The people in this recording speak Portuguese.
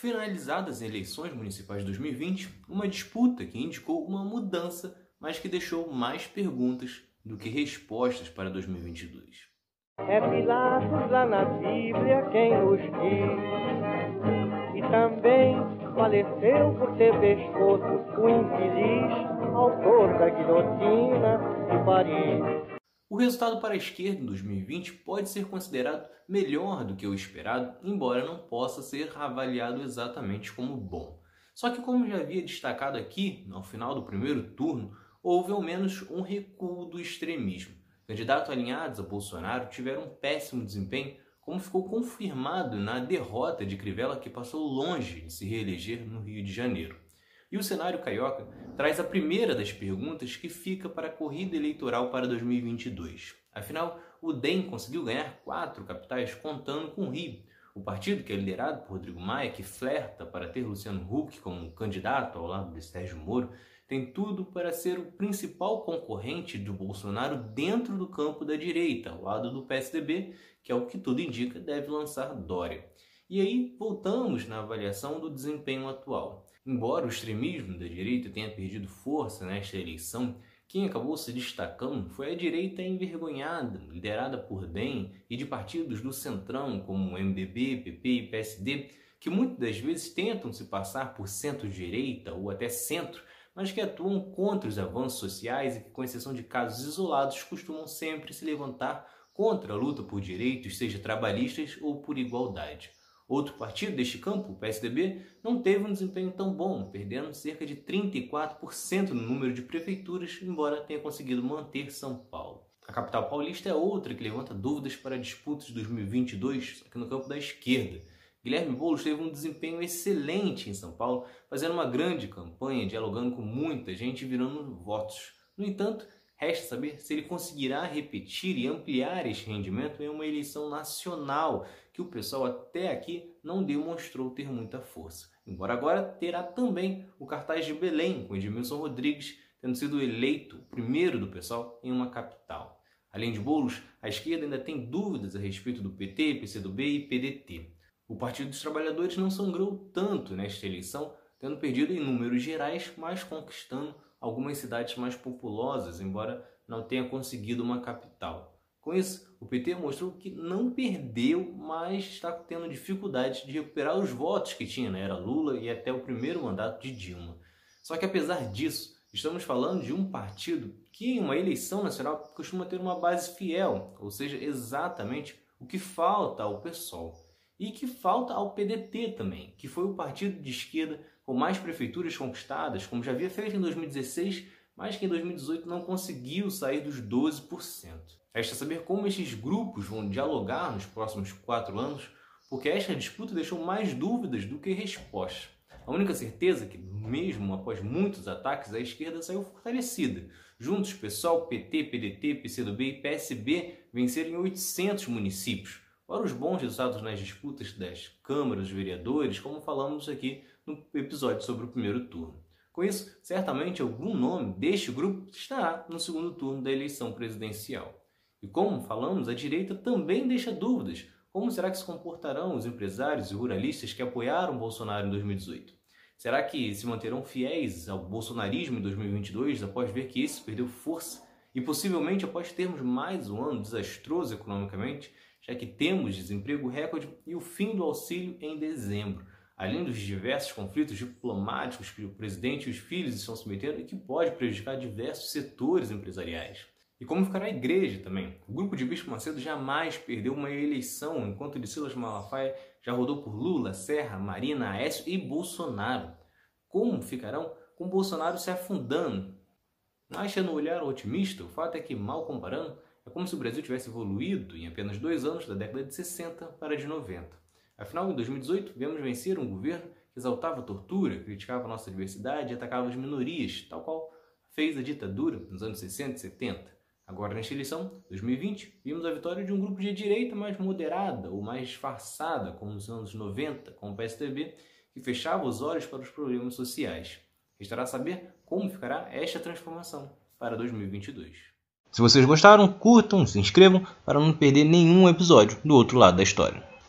finalizadas as eleições municipais de 2020, uma disputa que indicou uma mudança, mas que deixou mais perguntas do que respostas para 2022. É Pilatos lá na Bíblia quem nos diz, e também faleceu por ter pescoço o infeliz autor da guilhotina de Paris. O resultado para a esquerda em 2020 pode ser considerado melhor do que o esperado, embora não possa ser avaliado exatamente como bom. Só que, como já havia destacado aqui, no final do primeiro turno, houve ao menos um recuo do extremismo. Candidatos alinhados a Bolsonaro tiveram um péssimo desempenho, como ficou confirmado na derrota de Crivella, que passou longe de se reeleger no Rio de Janeiro. E o cenário carioca traz a primeira das perguntas que fica para a corrida eleitoral para 2022. Afinal, o DEM conseguiu ganhar quatro capitais contando com o Rio. O partido, que é liderado por Rodrigo Maia, que flerta para ter Luciano Huck como candidato ao lado de Sérgio Moro, tem tudo para ser o principal concorrente do Bolsonaro dentro do campo da direita, ao lado do PSDB, que é o que tudo indica deve lançar Dória. E aí voltamos na avaliação do desempenho atual. Embora o extremismo da direita tenha perdido força nesta eleição, quem acabou se destacando foi a direita envergonhada, liderada por DEM e de partidos do centrão como MDB, PP e PSD, que muitas das vezes tentam se passar por centro-direita ou até centro, mas que atuam contra os avanços sociais e que, com exceção de casos isolados, costumam sempre se levantar contra a luta por direitos, seja trabalhistas ou por igualdade. Outro partido deste campo, o PSDB, não teve um desempenho tão bom, perdendo cerca de 34% no número de prefeituras, embora tenha conseguido manter São Paulo. A capital paulista é outra que levanta dúvidas para a disputa de 2022, só que no campo da esquerda. Guilherme Boulos teve um desempenho excelente em São Paulo, fazendo uma grande campanha, dialogando com muita gente e virando votos. No entanto, Resta saber se ele conseguirá repetir e ampliar este rendimento em uma eleição nacional, que o pessoal até aqui não demonstrou ter muita força. Embora agora terá também o cartaz de Belém, com Edmilson Rodrigues tendo sido eleito primeiro do pessoal em uma capital. Além de bolos, a esquerda ainda tem dúvidas a respeito do PT, PCdoB e PDT. O Partido dos Trabalhadores não sangrou tanto nesta eleição, tendo perdido em números gerais, mas conquistando algumas cidades mais populosas, embora não tenha conseguido uma capital. Com isso, o PT mostrou que não perdeu, mas está tendo dificuldade de recuperar os votos que tinha na era Lula e até o primeiro mandato de Dilma. Só que apesar disso, estamos falando de um partido que em uma eleição nacional costuma ter uma base fiel, ou seja, exatamente o que falta ao PSOL. E que falta ao PDT também, que foi o partido de esquerda com mais prefeituras conquistadas, como já havia feito em 2016, mas que em 2018 não conseguiu sair dos 12%. Resta saber como estes grupos vão dialogar nos próximos quatro anos, porque esta disputa deixou mais dúvidas do que respostas. A única certeza é que, mesmo após muitos ataques, a esquerda saiu fortalecida. Juntos, PSOL, PT, PDT, PCdoB e PSB venceram em 800 municípios. Fora os bons resultados nas disputas das câmaras dos vereadores, como falamos aqui no episódio sobre o primeiro turno. Com isso, certamente algum nome deste grupo estará no segundo turno da eleição presidencial. E como falamos, a direita também deixa dúvidas. Como será que se comportarão os empresários e ruralistas que apoiaram Bolsonaro em 2018? Será que se manterão fiéis ao bolsonarismo em 2022 após ver que esse perdeu força e possivelmente após termos mais um ano desastroso economicamente, já que temos desemprego recorde e o fim do auxílio em dezembro? Além dos diversos conflitos diplomáticos que o presidente e os filhos estão submetendo e que pode prejudicar diversos setores empresariais. E como ficará a igreja também? O grupo de Bispo Macedo jamais perdeu uma eleição, enquanto de Silas Malafaia já rodou por Lula, Serra, Marina, Aécio e Bolsonaro. Como ficarão com Bolsonaro se afundando? Acha no olhar otimista, o fato é que, mal comparando, é como se o Brasil tivesse evoluído em apenas dois anos da década de 60 para a de 90. Afinal, em 2018, viemos vencer um governo que exaltava a tortura, criticava a nossa diversidade e atacava as minorias, tal qual fez a ditadura nos anos 60 e 70. Agora, nesta eleição, 2020, vimos a vitória de um grupo de direita mais moderada ou mais disfarçada, como nos anos 90, com o PSDB, que fechava os olhos para os problemas sociais. Restará saber como ficará esta transformação para 2022. Se vocês gostaram, curtam, se inscrevam para não perder nenhum episódio do outro lado da história.